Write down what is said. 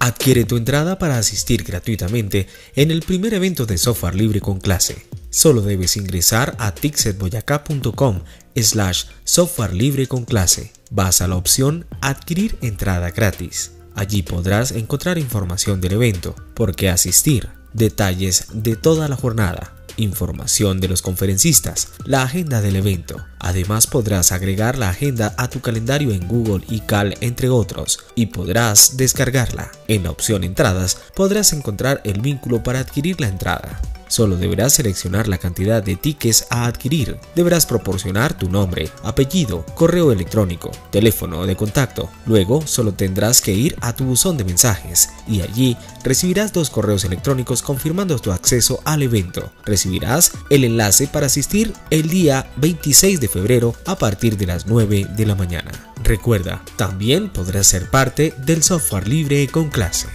Adquiere tu entrada para asistir gratuitamente en el primer evento de software libre con clase. Solo debes ingresar a tixetboyacá.com slash software libre con clase. Vas a la opción Adquirir entrada gratis. Allí podrás encontrar información del evento, por qué asistir, detalles de toda la jornada, información de los conferencistas, la agenda del evento. Además podrás agregar la agenda a tu calendario en Google y Cal entre otros y podrás descargarla. En la opción Entradas podrás encontrar el vínculo para adquirir la entrada. Solo deberás seleccionar la cantidad de tickets a adquirir. Deberás proporcionar tu nombre, apellido, correo electrónico, teléfono de contacto. Luego solo tendrás que ir a tu buzón de mensajes y allí recibirás dos correos electrónicos confirmando tu acceso al evento. Recibirás el enlace para asistir el día 26 de febrero a partir de las 9 de la mañana. Recuerda, también podrás ser parte del software libre con clase.